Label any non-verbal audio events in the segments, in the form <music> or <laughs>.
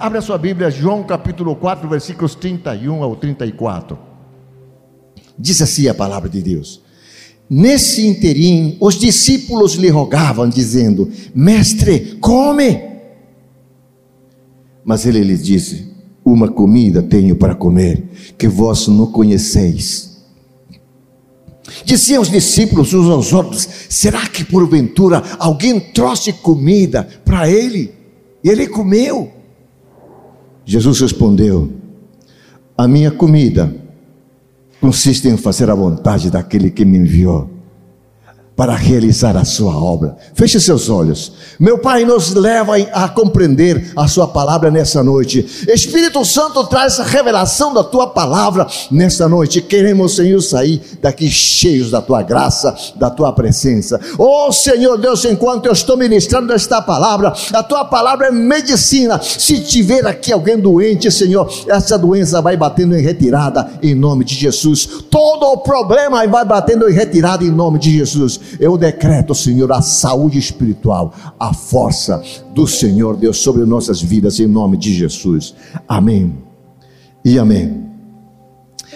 Abra sua Bíblia, João capítulo 4, versículos 31 ao 34. Diz assim a palavra de Deus. Nesse interim, os discípulos lhe rogavam, dizendo: Mestre, come. Mas ele lhes disse: Uma comida tenho para comer, que vós não conheceis. Diziam os discípulos uns aos outros: Será que porventura alguém trouxe comida para ele? E ele comeu. Jesus respondeu: A minha comida consiste em fazer a vontade daquele que me enviou para realizar a sua obra. Feche seus olhos. Meu Pai nos leva a compreender a sua palavra nessa noite. Espírito Santo traz a revelação da tua palavra nessa noite. Queremos, Senhor, sair daqui cheios da tua graça, da tua presença. Oh, Senhor Deus, enquanto eu estou ministrando esta palavra, a tua palavra é medicina. Se tiver aqui alguém doente, Senhor, essa doença vai batendo em retirada em nome de Jesus. Todo o problema vai batendo em retirada em nome de Jesus. Eu decreto, Senhor, a saúde espiritual, a força do Senhor Deus sobre nossas vidas, em nome de Jesus. Amém e amém.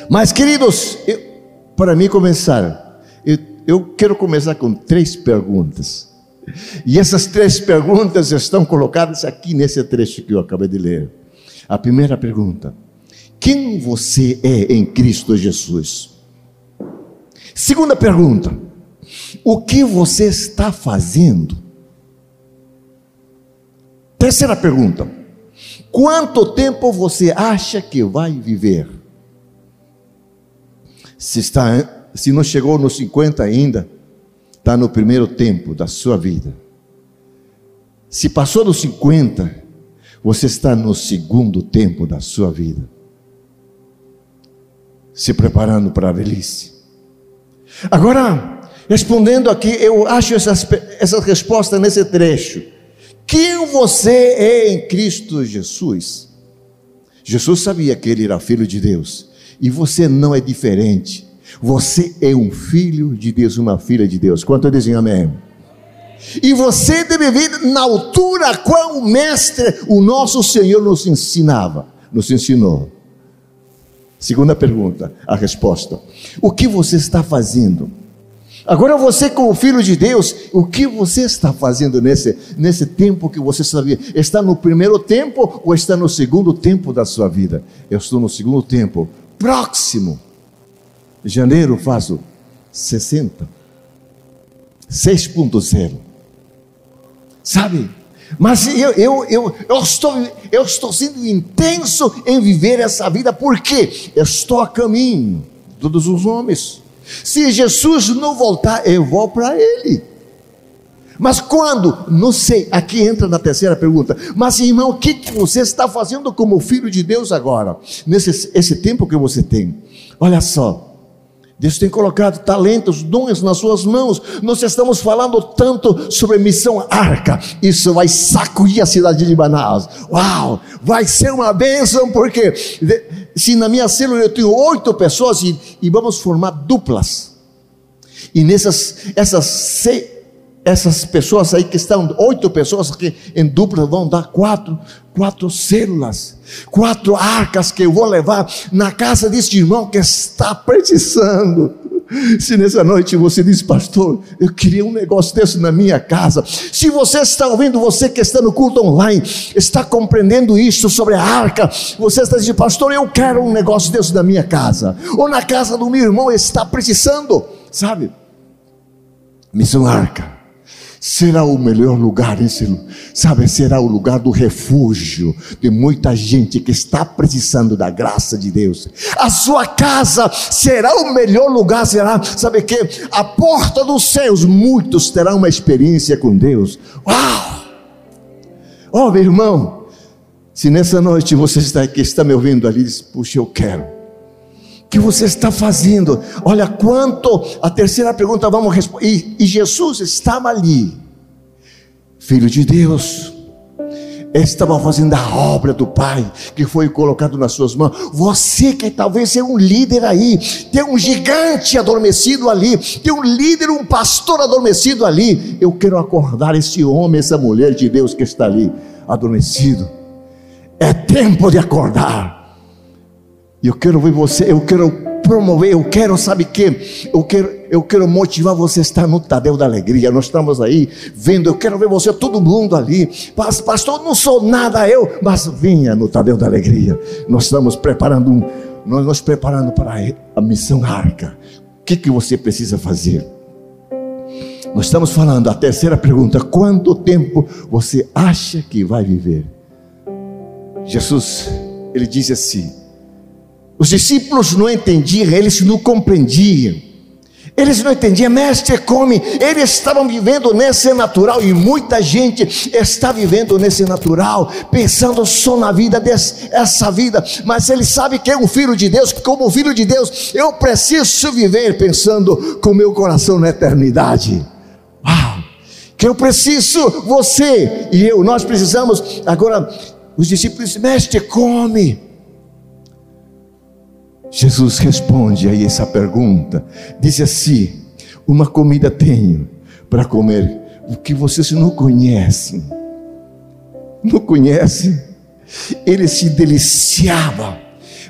Mas, queridos, eu, para mim começar, eu, eu quero começar com três perguntas. E essas três perguntas estão colocadas aqui nesse trecho que eu acabei de ler. A primeira pergunta: Quem você é em Cristo Jesus? Segunda pergunta: o que você está fazendo? Terceira pergunta: quanto tempo você acha que vai viver? Se, está, se não chegou nos 50 ainda, está no primeiro tempo da sua vida. Se passou dos 50, você está no segundo tempo da sua vida. Se preparando para a velhice. Agora, Respondendo aqui, eu acho essa, essa resposta nesse trecho. Quem você é em Cristo Jesus? Jesus sabia que ele era filho de Deus. E você não é diferente. Você é um filho de Deus, uma filha de Deus. Quanto dizem amém? E você deve vir na altura qual o mestre, o nosso Senhor nos ensinava, nos ensinou. Segunda pergunta, a resposta. O que você está fazendo? Agora você, como filho de Deus, o que você está fazendo nesse, nesse tempo que você sabia? Está no primeiro tempo ou está no segundo tempo da sua vida? Eu estou no segundo tempo, próximo. Janeiro faço 60. 6.0. Sabe? Mas eu, eu, eu, eu, estou, eu estou sendo intenso em viver essa vida, porque eu estou a caminho, todos os homens. Se Jesus não voltar, eu vou para Ele. Mas quando? Não sei. Aqui entra na terceira pergunta. Mas irmão, o que você está fazendo como filho de Deus agora? Nesse esse tempo que você tem. Olha só. Deus tem colocado talentos, dons nas suas mãos. Nós estamos falando tanto sobre missão arca. Isso vai sacudir a cidade de Manaus. Uau! Vai ser uma bênção, porque se na minha célula eu tenho oito pessoas e, e vamos formar duplas. E nessas essas seis, essas pessoas aí que estão, oito pessoas que em dupla vão dar quatro, quatro células, quatro arcas que eu vou levar na casa deste irmão que está precisando. Se nessa noite você diz, pastor, eu queria um negócio desse na minha casa. Se você está ouvindo, você que está no culto online, está compreendendo isso sobre a arca, você está dizendo, pastor, eu quero um negócio desse na minha casa, ou na casa do meu irmão, está precisando, sabe? Missão arca será o melhor lugar, esse, sabe, será o lugar do refúgio de muita gente que está precisando da graça de Deus. A sua casa será o melhor lugar, será, sabe que a porta dos céus, muitos terão uma experiência com Deus. Uau! Oh, meu irmão, se nessa noite você está aqui, está me ouvindo ali, diz, puxa, eu quero que você está fazendo? Olha quanto. A terceira pergunta, vamos responder. E, Jesus estava ali, Filho de Deus, estava fazendo a obra do Pai que foi colocado nas suas mãos. Você que talvez é um líder aí, tem um gigante adormecido ali, tem um líder, um pastor adormecido ali. Eu quero acordar esse homem, essa mulher de Deus que está ali adormecido É tempo de acordar. E eu quero ver você, eu quero promover, eu quero, sabe que? Eu quero, eu quero motivar você a estar no Tadeu da Alegria. Nós estamos aí vendo, eu quero ver você, todo mundo ali. Pastor, não sou nada eu, mas vinha no Tadeu da Alegria. Nós estamos preparando um, nós nos preparando para a missão arca. O que, que você precisa fazer? Nós estamos falando, a terceira pergunta: quanto tempo você acha que vai viver? Jesus, ele disse assim: os discípulos não entendiam, eles não compreendiam. Eles não entendiam, mestre, come. Eles estavam vivendo nesse natural e muita gente está vivendo nesse natural, pensando só na vida dessa vida. Mas ele sabe que é um filho de Deus, que como filho de Deus, eu preciso viver pensando com meu coração na eternidade. Uau! Que eu preciso, você e eu, nós precisamos. Agora, os discípulos, mestre, come. Jesus responde aí essa pergunta. Diz assim: Uma comida tenho para comer, o que vocês não conhecem. Não conhecem? Ele se deliciava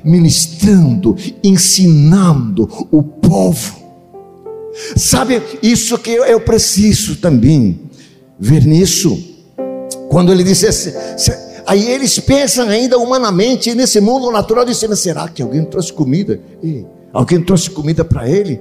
ministrando, ensinando o povo. Sabe, isso que eu, preciso também ver nisso. Quando ele disse assim, Aí eles pensam ainda humanamente nesse mundo natural, dizendo: será que alguém trouxe comida? E alguém trouxe comida para ele?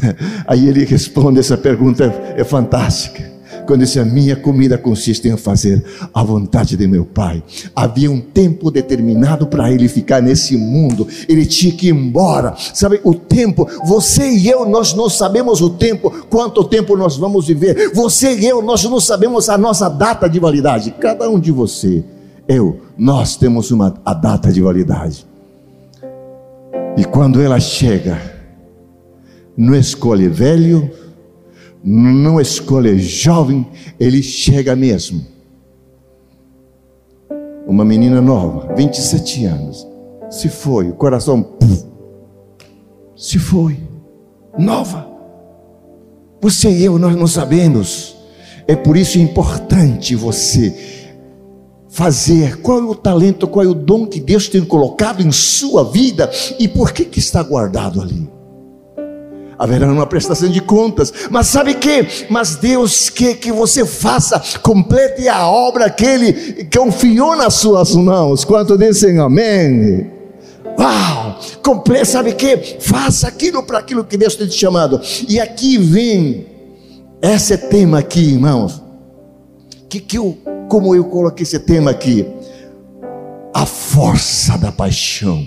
<laughs> Aí ele responde: essa pergunta é fantástica quando disse: A minha comida consiste em fazer a vontade de meu Pai. Havia um tempo determinado para ele ficar nesse mundo, ele tinha que ir embora. Sabe, o tempo, você e eu, nós não sabemos o tempo, quanto tempo nós vamos viver. Você e eu, nós não sabemos a nossa data de validade. Cada um de você, eu, nós temos uma a data de validade. E quando ela chega, não escolhe velho, não escolhe jovem, ele chega mesmo. Uma menina nova, 27 anos, se foi, o coração puf, se foi, nova. Você e eu, nós não sabemos. É por isso importante você fazer, qual é o talento, qual é o dom que Deus tem colocado em sua vida e por que, que está guardado ali haverá uma prestação de contas. Mas sabe que? Mas Deus quer que você faça, complete a obra que Ele confiou nas suas mãos. Quanto dizem amém? Uau! Complete, sabe que? Faça aquilo para aquilo que Deus tem te chamado. E aqui vem esse tema aqui, irmãos. Que, que eu, como eu coloquei esse tema aqui? A força da paixão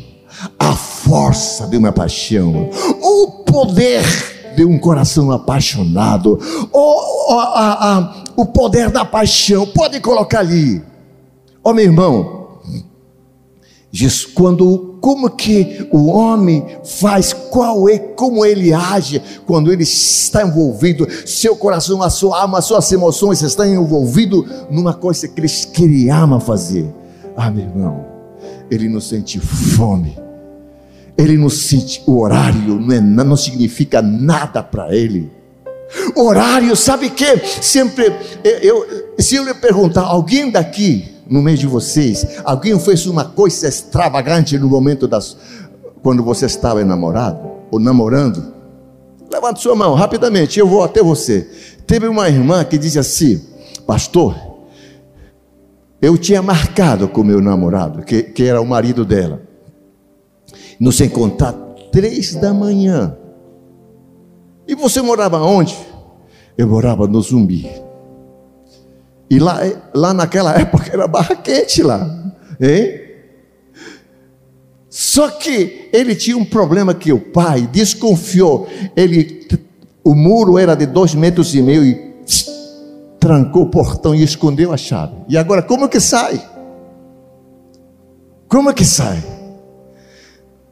a força de uma paixão, o poder de um coração apaixonado, o, a, a, o poder da paixão, pode colocar ali, ó oh, meu irmão, diz quando, como que o homem faz, qual é, como ele age quando ele está envolvido, seu coração, a sua alma, as suas emoções estão envolvido numa coisa que ele ama fazer, ah meu irmão, ele não sente fome, ele não sente o horário, não, é, não significa nada para ele. Horário, sabe que sempre eu, se eu lhe perguntar, alguém daqui no meio de vocês, alguém fez uma coisa extravagante no momento das quando você estava enamorado ou namorando? Levante sua mão rapidamente, eu vou até você. Teve uma irmã que disse assim, pastor, eu tinha marcado com meu namorado, que, que era o marido dela nos encontrar três da manhã. E você morava onde? Eu morava no Zumbi. E lá, lá naquela <laughs> época era barra quente lá. Hein? Só que ele tinha um problema que o pai desconfiou. Ele, o muro era de dois metros e meio e tss, trancou o portão e escondeu a chave. E agora como que sai? Como é que sai?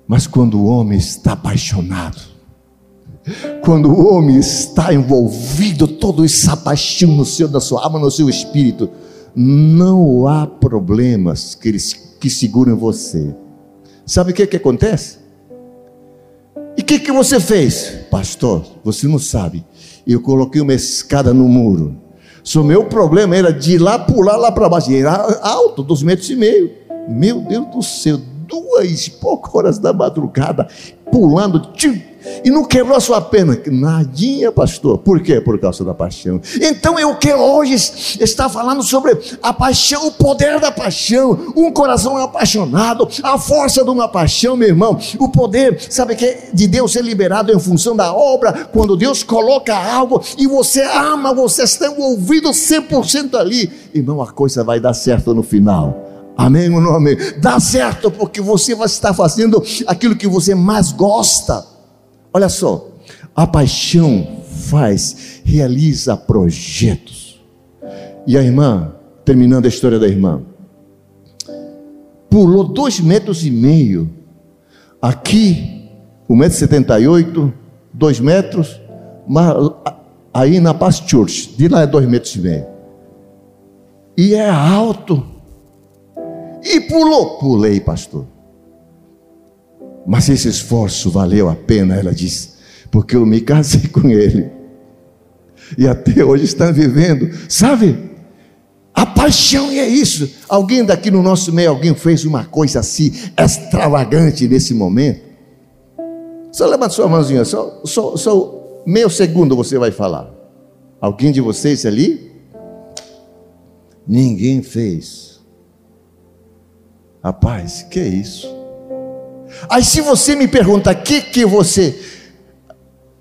Mas quando o homem está apaixonado, quando o homem está envolvido, todo essa paixão no seu, na sua alma, no seu espírito, não há problemas que, eles, que seguram você. Sabe o que, que acontece? E o que, que você fez? Pastor, você não sabe. Eu coloquei uma escada no muro. O meu problema era de lá pular lá para baixo, era alto, dois metros e meio. Meu Deus do céu, duas e poucas horas da madrugada, pulando, tchum, e não quebrou a sua pena. Nadinha, pastor. Por quê? Por causa da paixão. Então eu quero hoje estar falando sobre a paixão, o poder da paixão, um coração apaixonado, a força de uma paixão, meu irmão. O poder, sabe que de Deus é liberado em função da obra, quando Deus coloca algo e você ama, você está envolvido 100% ali, irmão, a coisa vai dar certo no final. Amém ou não amém? Dá certo porque você vai estar fazendo aquilo que você mais gosta. Olha só, a paixão faz, realiza projetos. E a irmã, terminando a história da irmã, pulou dois metros e meio. Aqui, um metro e setenta e oito, dois metros, mas aí na Paz Church, de lá é dois metros e meio. E é alto. E pulou. Pulei, pastor. Mas esse esforço valeu a pena, ela disse, porque eu me casei com ele. E até hoje está vivendo, sabe? A paixão é isso. Alguém daqui no nosso meio, alguém fez uma coisa assim, extravagante nesse momento. Só levanta sua mãozinha, só, só, só meio segundo você vai falar. Alguém de vocês ali? Ninguém fez. Rapaz, que é isso? Aí se você me pergunta, que que você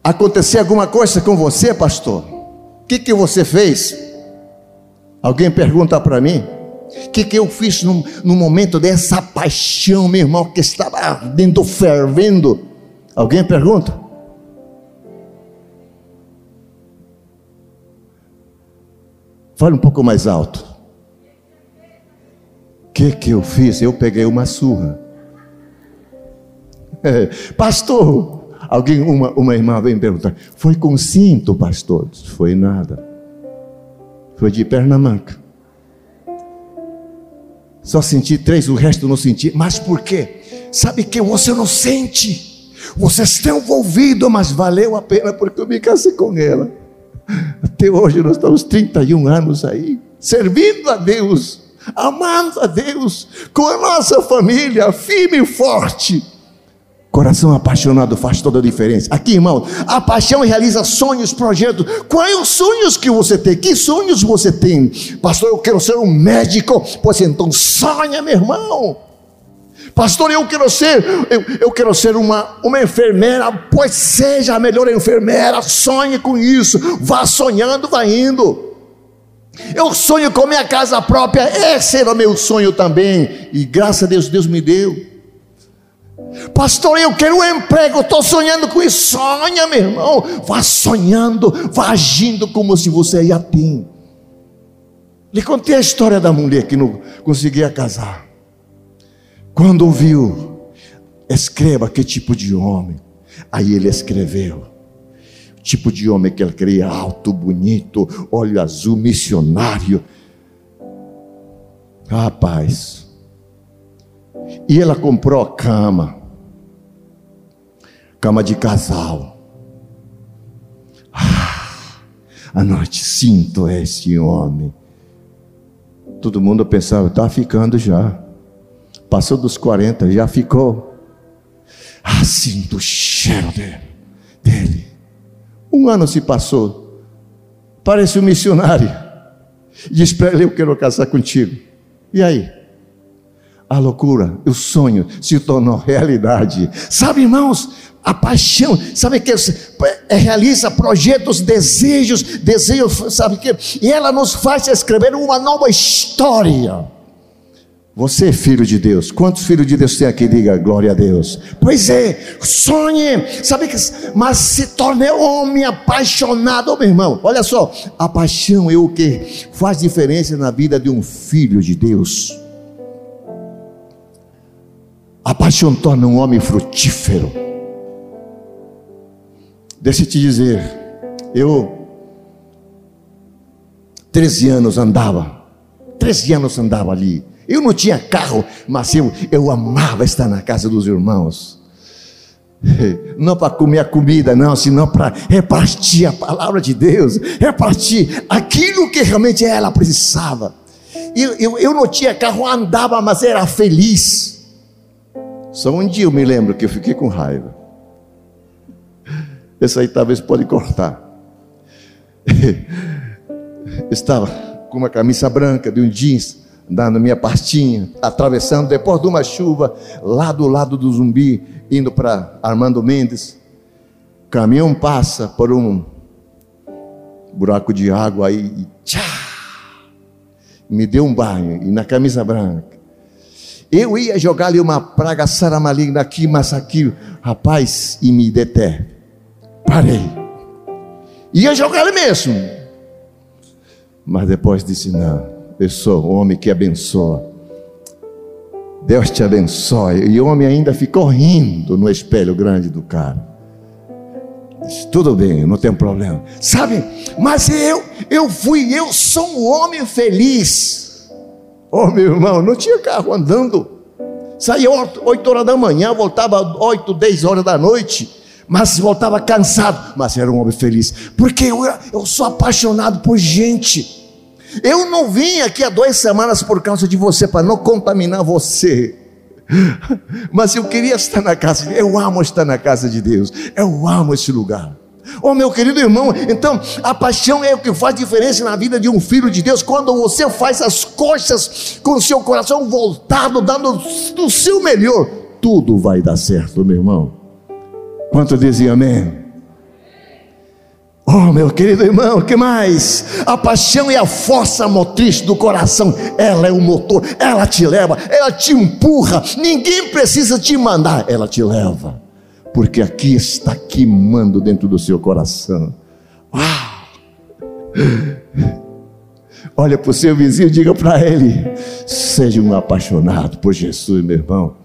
aconteceu alguma coisa com você, pastor? O que que você fez? Alguém pergunta para mim? O que, que eu fiz no, no momento dessa paixão, meu irmão, que estava ardendo, fervendo? Alguém pergunta? Fale um pouco mais alto. Que, que eu fiz? Eu peguei uma surra. <laughs> pastor, alguém, uma, uma irmã vem perguntar: foi com cinto, pastor? Foi nada. Foi de perna manca. Só senti três, o resto não senti. Mas por quê? Sabe que você não sente. Você está envolvido, mas valeu a pena porque eu me casei com ela. Até hoje nós estamos 31 anos aí, servindo a Deus, amando a Deus, com a nossa família, firme e forte. Coração apaixonado faz toda a diferença. Aqui, irmão, a paixão realiza sonhos, projetos. Quais os sonhos que você tem? Que sonhos você tem? Pastor, eu quero ser um médico. Pois então, sonha, meu irmão. Pastor, eu quero ser, eu, eu quero ser uma, uma enfermeira. Pois seja a melhor enfermeira. Sonhe com isso. Vá sonhando, vá indo. Eu sonho com minha casa própria. Esse era o meu sonho também. E graças a Deus, Deus me deu. Pastor, eu quero um emprego, estou sonhando com isso. Sonha, meu irmão. Vá sonhando, vá agindo como se você já tem. Lhe contei a história da mulher que não conseguia casar. Quando ouviu, escreva que tipo de homem. Aí ele escreveu. Tipo de homem que ele queria, alto, bonito, olho azul, missionário. Rapaz. E ela comprou a cama cama de casal. Ah, à noite sinto esse homem. Todo mundo pensava, está ficando já. Passou dos 40, já ficou. Ah, sinto o cheiro dele. dele. Um ano se passou. Parece um missionário. Diz para ele: Eu quero casar contigo. E aí? A loucura, o sonho se tornou realidade. Sabe, irmãos, a paixão, sabe que é, realiza projetos, desejos, desejos, sabe que? E ela nos faz escrever uma nova história. Você é filho de Deus. Quantos filhos de Deus tem aqui? Diga glória a Deus. Pois é, sonhe, sabe que, mas se torne homem apaixonado, meu irmão. Olha só, a paixão é o que faz diferença na vida de um filho de Deus. A paixão torna um homem frutífero. Deixa eu te dizer, eu 13 anos andava, 13 anos andava ali. Eu não tinha carro, mas eu, eu amava estar na casa dos irmãos. <laughs> Não para comer a comida, não, senão para repartir a palavra de Deus, repartir aquilo que realmente ela precisava. Eu, eu, eu não tinha carro, andava, mas era feliz. Só um dia eu me lembro que eu fiquei com raiva. <laughs> Esse aí talvez pode cortar. <laughs> Estava com uma camisa branca de um jeans, andando minha pastinha, atravessando depois de uma chuva, lá do lado do zumbi, indo para Armando Mendes. O caminhão passa por um buraco de água aí e tchá, me deu um banho, e na camisa branca. Eu ia jogar ali uma praga sara maligna aqui, mas aqui, rapaz, e me deter. Parei. Ia jogar ali mesmo. Mas depois disse: Não, eu sou o homem que abençoa. Deus te abençoe. E o homem ainda ficou rindo no espelho grande do cara. Tudo bem, não tem problema. Sabe, mas eu, eu fui, eu sou um homem feliz. Oh, meu irmão, não tinha carro andando. Saía 8 horas da manhã, voltava 8, 10 horas da noite mas voltava cansado, mas era um homem feliz, porque eu, eu sou apaixonado por gente. Eu não vim aqui há duas semanas por causa de você, para não contaminar você. Mas eu queria estar na casa, de eu amo estar na casa de Deus, eu amo esse lugar. Oh, meu querido irmão, então a paixão é o que faz diferença na vida de um filho de Deus. Quando você faz as coisas com o seu coração voltado, dando o seu melhor, tudo vai dar certo, meu irmão. Quanto dizem amém? Oh, meu querido irmão, que mais? A paixão é a força motriz do coração, ela é o motor, ela te leva, ela te empurra, ninguém precisa te mandar, ela te leva, porque aqui está queimando dentro do seu coração. Uau! Olha para o seu vizinho e diga para ele: seja um apaixonado por Jesus, meu irmão.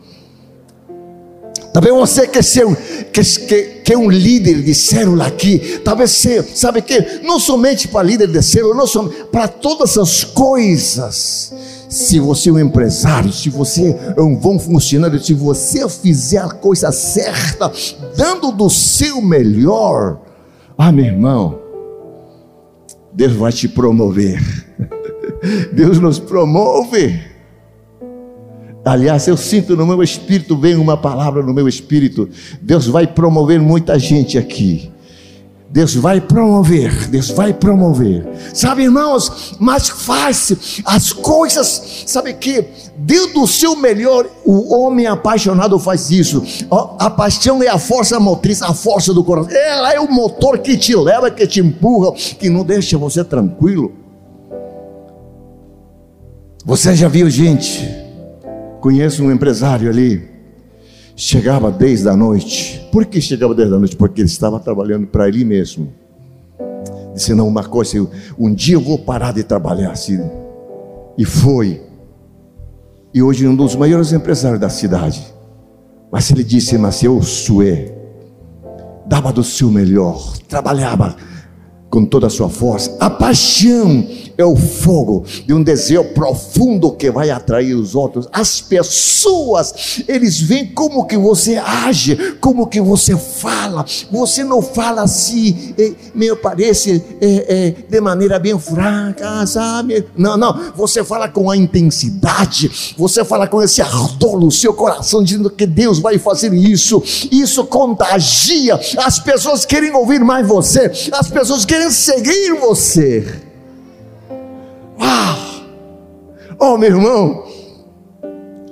Talvez você quer ser quer, quer, quer um líder de célula aqui. Talvez você, sabe que? Não somente para líder de célula, não somente para todas as coisas. Se você é um empresário, se você é um bom funcionário, se você fizer a coisa certa, dando do seu melhor, ah, meu irmão, Deus vai te promover. <laughs> Deus nos promove. Aliás, eu sinto no meu espírito, vem uma palavra no meu espírito. Deus vai promover muita gente aqui. Deus vai promover, Deus vai promover. Sabe, irmãos, mas faz as coisas, sabe que dentro do seu melhor, o homem apaixonado faz isso. A paixão é a força motriz, a força do coração. Ela é o motor que te leva, que te empurra, que não deixa você tranquilo. Você já viu gente Conheço um empresário ali, chegava desde a noite. Por que chegava desde a noite? Porque ele estava trabalhando para ele mesmo. Disse: Não, uma coisa, um dia eu vou parar de trabalhar assim. E foi. E hoje é um dos maiores empresários da cidade. Mas ele disse: Mas eu sué, dava do seu melhor, trabalhava com toda a sua força. A paixão é o fogo de um desejo profundo que vai atrair os outros. As pessoas, eles veem como que você age, como que você fala. Você não fala assim, é, me parece, é, é, de maneira bem fraca, sabe? Não, não. Você fala com a intensidade, você fala com esse ardor no seu coração, dizendo que Deus vai fazer isso. Isso contagia. As pessoas querem ouvir mais você, as pessoas querem seguir você. Uau! Oh, meu irmão,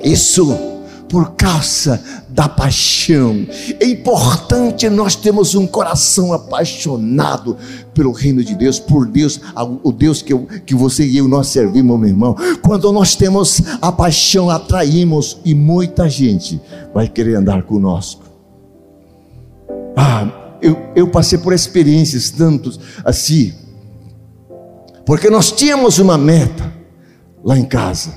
isso por causa da paixão. É importante nós termos um coração apaixonado pelo reino de Deus, por Deus, o Deus que, eu, que você e eu nós servimos, meu irmão. Quando nós temos a paixão, atraímos e muita gente vai querer andar conosco. Ah, eu, eu passei por experiências tantos assim porque nós tínhamos uma meta lá em casa.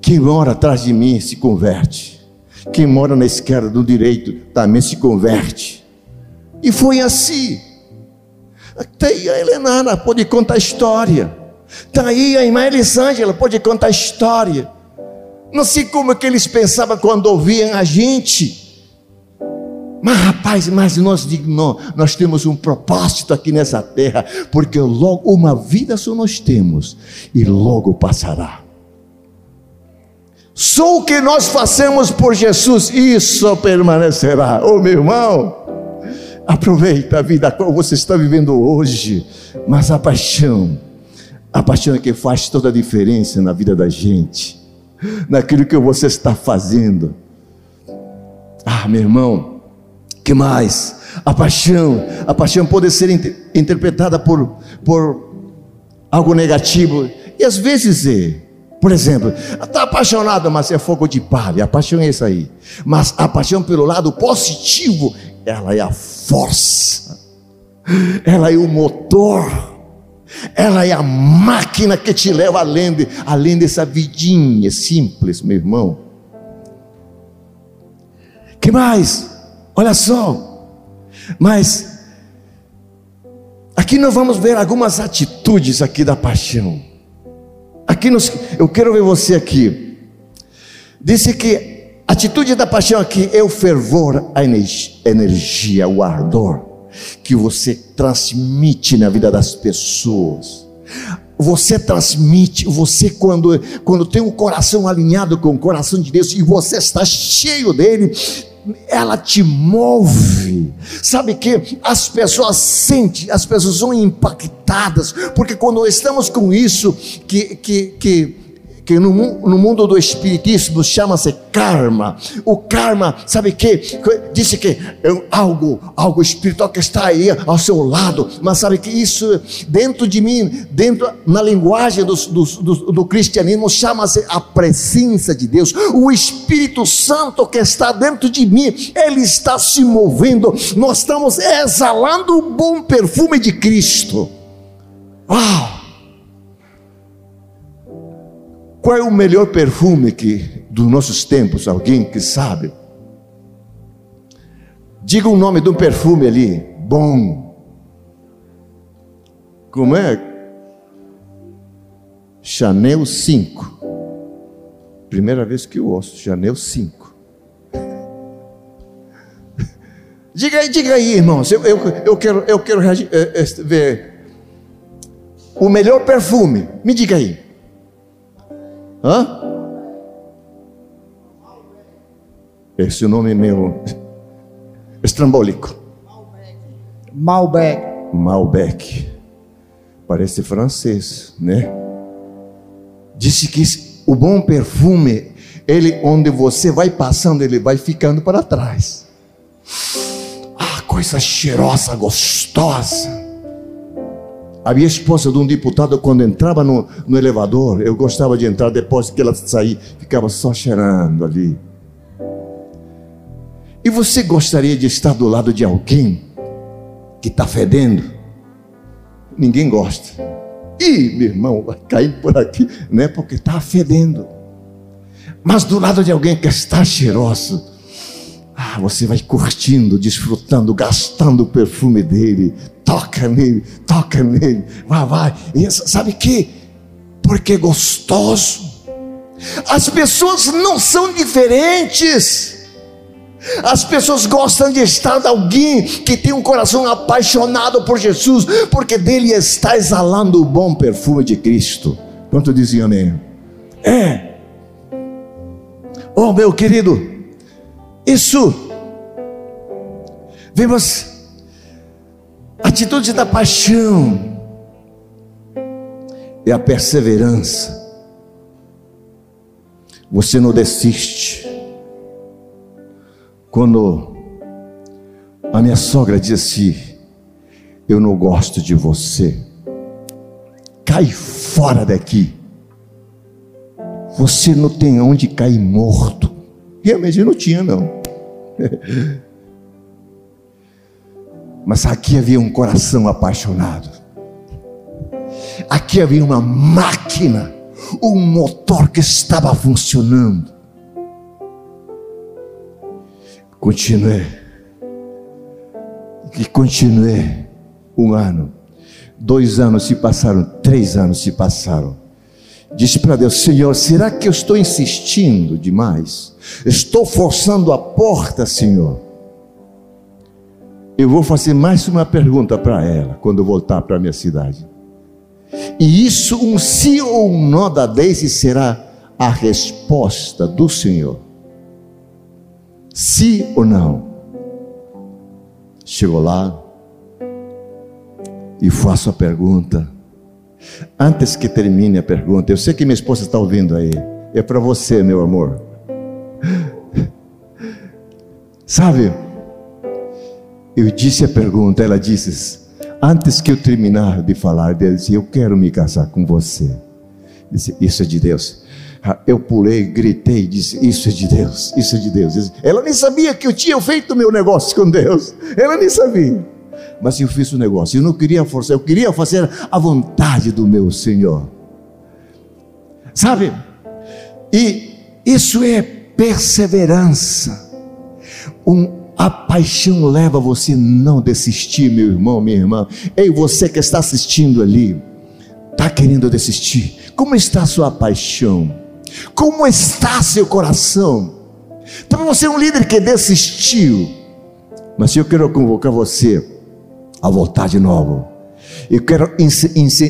Quem mora atrás de mim se converte. Quem mora na esquerda do direito também se converte. E foi assim. Até a Helenara pode contar a história. Está aí a irmã Elisângela pode contar a história. Não sei como é que eles pensavam quando ouviam a gente. Mas rapaz, mas nós não, nós temos um propósito aqui nessa terra, porque logo uma vida só nós temos e logo passará. Só o que nós fazemos por Jesus, isso permanecerá. Oh, meu irmão, aproveita a vida qual você está vivendo hoje, mas a paixão, a paixão é que faz toda a diferença na vida da gente, naquilo que você está fazendo. Ah, meu irmão, que mais? A paixão, a paixão pode ser inter interpretada por, por algo negativo, e às vezes é. Por exemplo, está apaixonado, mas é fogo de palha. A paixão é isso aí. Mas a paixão pelo lado positivo, ela é a força, ela é o motor, ela é a máquina que te leva além, de, além dessa vidinha simples, meu irmão. Que mais? Olha só, mas aqui nós vamos ver algumas atitudes aqui da paixão. Aqui nos, eu quero ver você aqui. Disse que a atitude da paixão aqui é o fervor, a energia, o ardor que você transmite na vida das pessoas. Você transmite, você quando, quando tem o um coração alinhado com o coração de Deus e você está cheio dele, ela te move. Sabe que as pessoas sentem, as pessoas são impactadas, porque quando estamos com isso, que, que, que que no, no mundo do espiritismo chama-se karma. O karma, sabe que disse que é algo, algo espiritual que está aí ao seu lado, mas sabe que isso dentro de mim, dentro na linguagem do, do, do, do cristianismo chama-se a presença de Deus. O Espírito Santo que está dentro de mim, ele está se movendo. Nós estamos exalando o bom perfume de Cristo. Uau! Qual é o melhor perfume que dos nossos tempos? Alguém que sabe? Diga o nome do perfume ali. Bom. Como é? Chanel 5. Primeira vez que eu ouço, Chanel 5. <laughs> diga aí, diga aí, irmãos. Eu, eu, eu quero, eu quero é, ver o melhor perfume. Me diga aí. Hã? Esse nome é meu estrambólico. Malbec. Malbec. Parece francês, né? Disse que o bom perfume, ele onde você vai passando, ele vai ficando para trás. Ah, coisa cheirosa, gostosa. A minha esposa de um deputado, quando entrava no, no elevador, eu gostava de entrar depois que ela saía, ficava só cheirando ali. E você gostaria de estar do lado de alguém que está fedendo? Ninguém gosta. Ih, meu irmão, vai cair por aqui, né? Porque está fedendo. Mas do lado de alguém que está cheiroso, ah, você vai curtindo, desfrutando, gastando o perfume dele. Toca nele, toca nele, vai, vai. E sabe que? Porque é gostoso. As pessoas não são diferentes. As pessoas gostam de estar de alguém que tem um coração apaixonado por Jesus, porque dele está exalando o bom perfume de Cristo. Quanto diziam amém? É. Oh, meu querido, isso. Vemos atitude da paixão e a perseverança. Você não desiste. Quando a minha sogra disse Eu não gosto de você, cai fora daqui. Você não tem onde cair morto. Realmente não tinha, não. <laughs> Mas aqui havia um coração apaixonado. Aqui havia uma máquina, um motor que estava funcionando. Continuei. E continuei um ano. Dois anos se passaram, três anos se passaram. Disse para Deus: Senhor, será que eu estou insistindo demais? Estou forçando a porta, Senhor. eu vou fazer mais uma pergunta para ela quando eu voltar para a minha cidade. E isso, um sim ou um não da Daisy, será a resposta do Senhor. Sim ou não? Chegou lá e faço a pergunta. Antes que termine a pergunta, eu sei que minha esposa está ouvindo aí. É para você, meu amor. Sabe? Eu disse a pergunta, ela disse: Antes que eu terminar de falar, ela disse: Eu quero me casar com você. Disse: Isso é de Deus. Ah, eu pulei, gritei, disse: Isso é de Deus, isso é de Deus. Ela nem sabia que eu tinha feito meu negócio com Deus. Ela nem sabia. Mas eu fiz o negócio. Eu não queria forçar, eu queria fazer a vontade do meu Senhor. Sabe? E isso é perseverança. Um a paixão leva você a não desistir, meu irmão, minha irmã. Ei, você que está assistindo ali, está querendo desistir. Como está a sua paixão? Como está seu coração? Então você é um líder que desistiu. Mas eu quero convocar você a voltar de novo. Eu quero,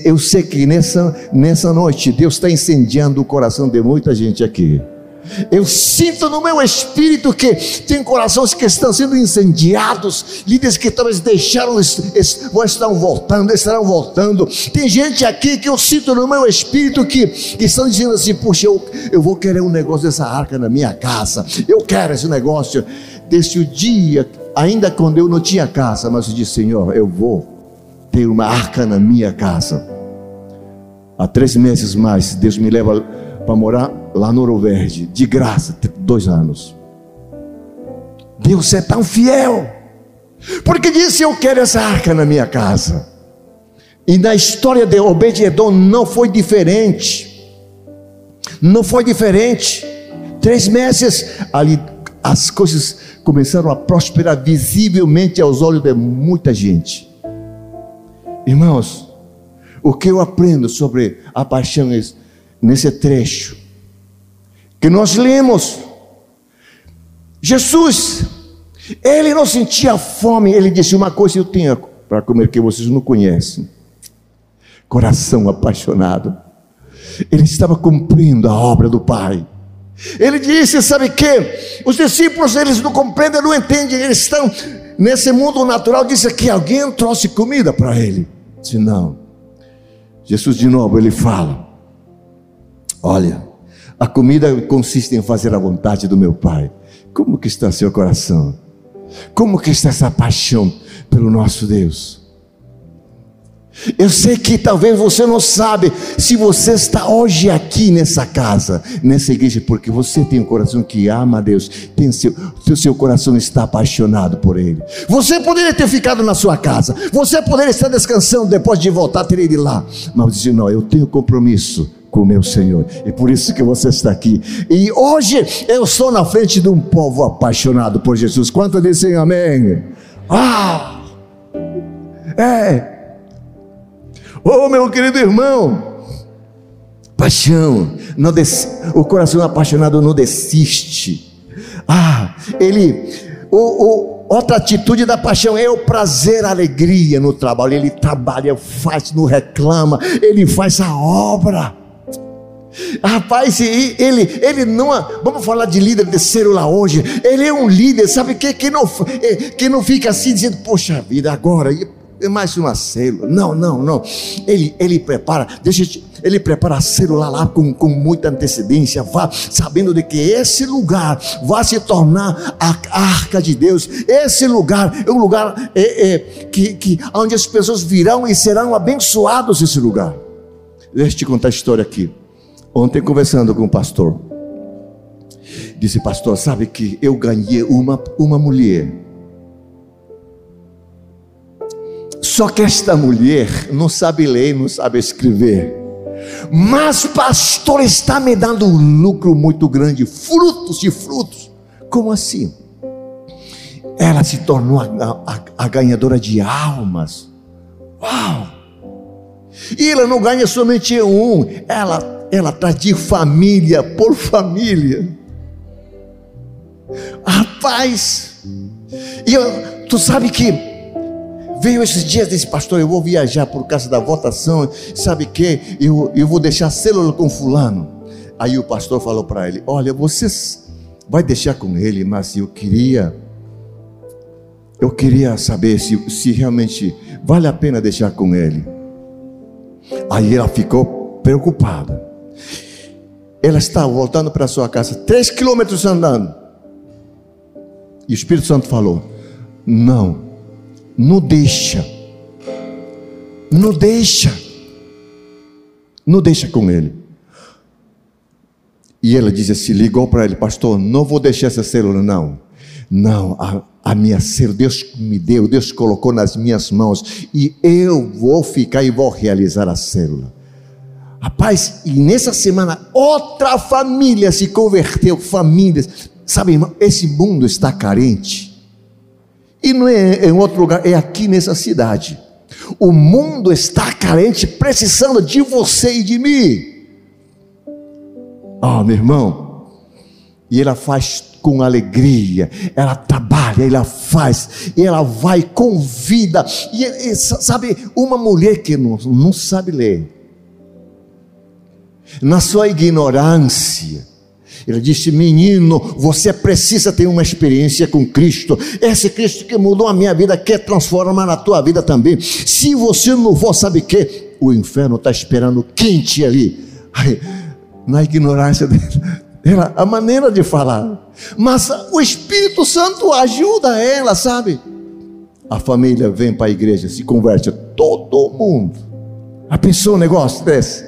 eu sei que nessa, nessa noite Deus está incendiando o coração de muita gente aqui. Eu sinto no meu espírito que tem corações que estão sendo incendiados, líderes que talvez deixaram, estar voltando, estarão voltando. Tem gente aqui que eu sinto no meu espírito que, que estão dizendo assim: Puxa, eu, eu vou querer um negócio dessa arca na minha casa, eu quero esse negócio. Desde o dia, ainda quando eu não tinha casa, mas eu disse: Senhor, eu vou ter uma arca na minha casa. Há três meses mais, Deus me leva para morar lá no Ouro Verde, de graça, dois anos. Deus é tão fiel, porque disse: Eu quero essa arca na minha casa. E na história de Obed-Edom não foi diferente. Não foi diferente. Três meses ali, as coisas começaram a prosperar visivelmente aos olhos de muita gente. Irmãos, o que eu aprendo sobre a paixão é nesse trecho que nós lemos. Jesus, ele não sentia fome, ele disse: Uma coisa eu tenho para comer que vocês não conhecem. Coração apaixonado. Ele estava cumprindo a obra do Pai. Ele disse: Sabe que? Os discípulos eles não compreendem, não entendem, eles estão nesse mundo natural. Disse que alguém trouxe comida para ele. Disse: Não. Jesus, de novo, ele fala: Olha, a comida consiste em fazer a vontade do meu Pai. Como que está seu coração? Como que está essa paixão pelo nosso Deus? Eu sei que talvez você não sabe se você está hoje aqui nessa casa, nessa igreja, porque você tem um coração que ama a Deus, tem seu, seu coração está apaixonado por Ele. Você poderia ter ficado na sua casa, você poderia estar descansando depois de voltar, ter ido lá, mas disse: Não, eu tenho compromisso com o meu Senhor. E por isso que você está aqui. E hoje eu estou na frente de um povo apaixonado por Jesus. Quanto dizem amém? Ah! É. Oh, meu querido irmão, paixão, não des... o coração apaixonado não desiste. Ah, ele, o, o, outra atitude da paixão é o prazer, a alegria no trabalho. Ele trabalha, faz, não reclama, ele faz a obra. Rapaz, ele, ele não, vamos falar de líder de célula hoje. Ele é um líder, sabe que que não, é, que não fica assim dizendo, poxa vida, agora é mais uma célula. Não, não, não. Ele, ele prepara, deixa ele prepara a célula lá com, com muita antecedência, vá sabendo de que esse lugar vai se tornar a arca de Deus. Esse lugar é um lugar é, é, que, que onde as pessoas virão e serão abençoados esse lugar. Deixa eu te contar a história aqui. Ontem, conversando com o pastor, disse: Pastor, sabe que eu ganhei uma, uma mulher. Só que esta mulher não sabe ler, não sabe escrever. Mas, pastor, está me dando um lucro muito grande, frutos e frutos. Como assim? Ela se tornou a, a, a ganhadora de almas. Uau! E ela não ganha somente um, ela ela está de família por família. Rapaz, e eu, tu sabe que Veio esses dias desse pastor, eu vou viajar por causa da votação, sabe que eu, eu vou deixar célula com fulano. Aí o pastor falou para ele: Olha, vocês vai deixar com ele, mas eu queria, eu queria saber se, se realmente vale a pena deixar com ele. Aí ela ficou preocupada. Ela estava voltando para sua casa, três quilômetros andando. E o Espírito Santo falou: Não, não deixa, não deixa, não deixa com ele. E ela disse assim: ligou para ele, pastor, não vou deixar essa célula, não. Não, a, a minha célula, Deus me deu, Deus colocou nas minhas mãos, e eu vou ficar e vou realizar a célula. Rapaz, e nessa semana outra família se converteu, famílias. Sabe, irmão, esse mundo está carente. E não é em outro lugar, é aqui nessa cidade. O mundo está carente, precisando de você e de mim. Ah, oh, meu irmão. E ela faz com alegria, ela trabalha, ela faz, ela vai, convida. E, e sabe, uma mulher que não, não sabe ler, na sua ignorância, ele disse: Menino, você precisa ter uma experiência com Cristo. Esse Cristo que mudou a minha vida quer transformar na tua vida também. Se você não for, sabe o que? O inferno está esperando quente ali. Na ignorância dele, era a maneira de falar. Mas o Espírito Santo ajuda ela, sabe? A família vem para a igreja, se converte, todo mundo. A pessoa, o negócio desse.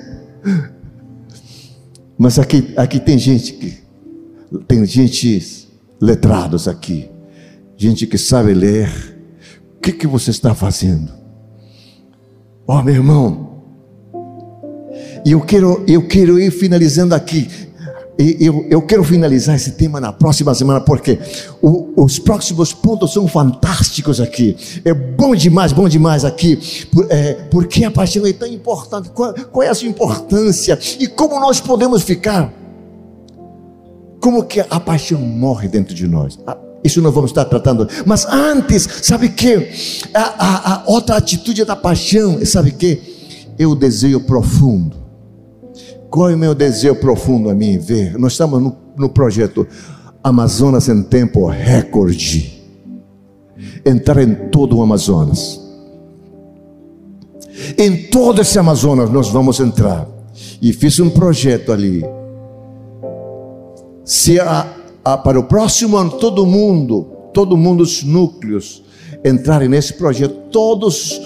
Mas aqui, aqui tem gente que tem gente letrados aqui, gente que sabe ler. O que, que você está fazendo? Ó oh, meu irmão, e eu quero, eu quero ir finalizando aqui. Eu, eu quero finalizar esse tema na próxima semana, porque o, os próximos pontos são fantásticos aqui. É bom demais, bom demais aqui, é, porque a paixão é tão importante. Qual, qual é a sua importância e como nós podemos ficar? Como que a paixão morre dentro de nós? Ah, isso nós vamos estar tratando. Mas antes, sabe que a, a, a outra atitude da paixão, sabe que é o desejo profundo qual é o meu desejo profundo a mim ver? Nós estamos no, no projeto Amazonas em tempo recorde. Entrar em todo o Amazonas. Em todo esse Amazonas nós vamos entrar. E fiz um projeto ali. Se a, a, para o próximo ano todo mundo, todo mundo os núcleos entrarem nesse projeto, todos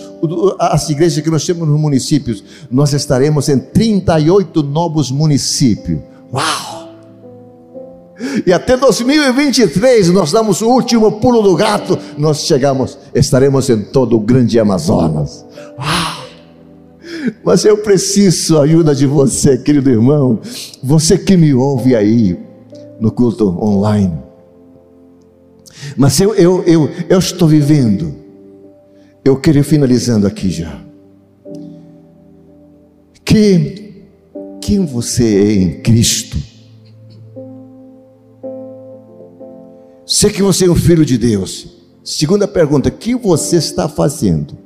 as igrejas que nós temos nos municípios, nós estaremos em 38 novos municípios. Uau! E até 2023 nós damos o último pulo do gato, nós chegamos, estaremos em todo o grande Amazonas. Uau! Mas eu preciso da ajuda de você, querido irmão, você que me ouve aí no culto online. Mas eu, eu, eu, eu estou vivendo eu queria finalizando aqui já. Que quem você é em Cristo? Sei que você é um filho de Deus. Segunda pergunta, o que você está fazendo?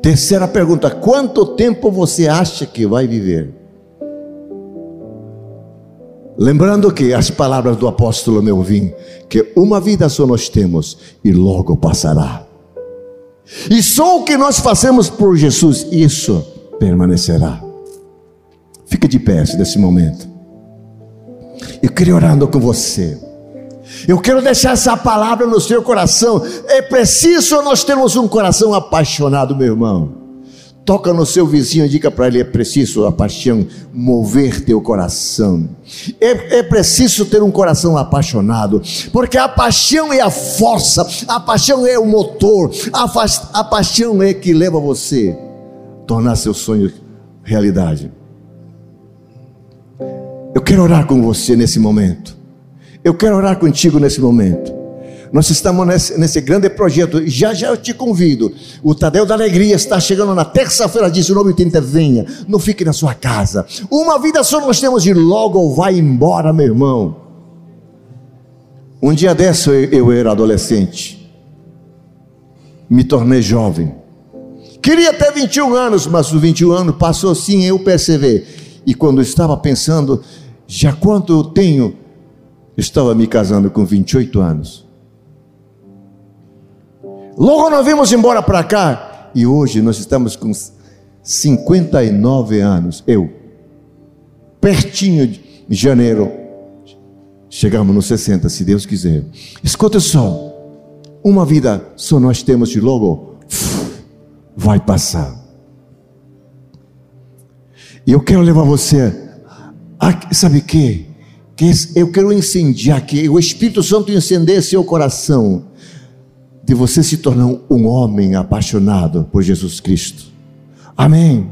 Terceira pergunta, quanto tempo você acha que vai viver? Lembrando que as palavras do apóstolo meu vim, que uma vida só nós temos e logo passará. E só o que nós fazemos por Jesus, isso permanecerá. Fica de pé nesse momento. Eu queria orando com você. Eu quero deixar essa palavra no seu coração. É preciso nós termos um coração apaixonado, meu irmão toca no seu vizinho e diga para ele: é preciso a paixão mover teu coração. É, é preciso ter um coração apaixonado, porque a paixão é a força, a paixão é o motor, a, a paixão é que leva você a tornar seu sonho realidade. Eu quero orar com você nesse momento. Eu quero orar contigo nesse momento. Nós estamos nesse, nesse, grande projeto. Já já eu te convido. O Tadeu da Alegria está chegando na terça-feira, 19h30. Venha, não fique na sua casa. Uma vida só nós temos e logo vai embora, meu irmão. Um dia desse eu, eu era adolescente. me tornei jovem. Queria ter 21 anos, mas os 21 anos passou assim, eu percebi. E quando estava pensando, já quanto eu tenho, estava me casando com 28 anos. Logo nós vimos embora para cá, e hoje nós estamos com 59 anos. Eu, pertinho de janeiro, chegamos nos 60, se Deus quiser. Escuta só, uma vida só nós temos de logo, vai passar. E eu quero levar você, a, sabe que? que eu quero incendiar que o Espírito Santo incendeie seu coração de você se tornar um homem apaixonado por Jesus Cristo. Amém.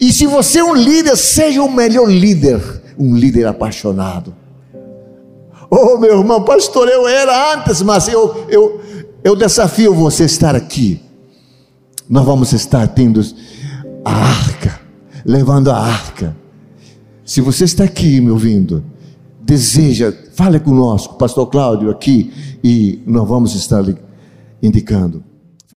E se você é um líder, seja o melhor líder, um líder apaixonado. Oh, meu irmão, pastor, eu era antes, mas eu, eu, eu desafio você a estar aqui. Nós vamos estar tendo a arca, levando a arca. Se você está aqui me ouvindo, deseja, fale conosco, pastor Cláudio aqui, e nós vamos estar indicando.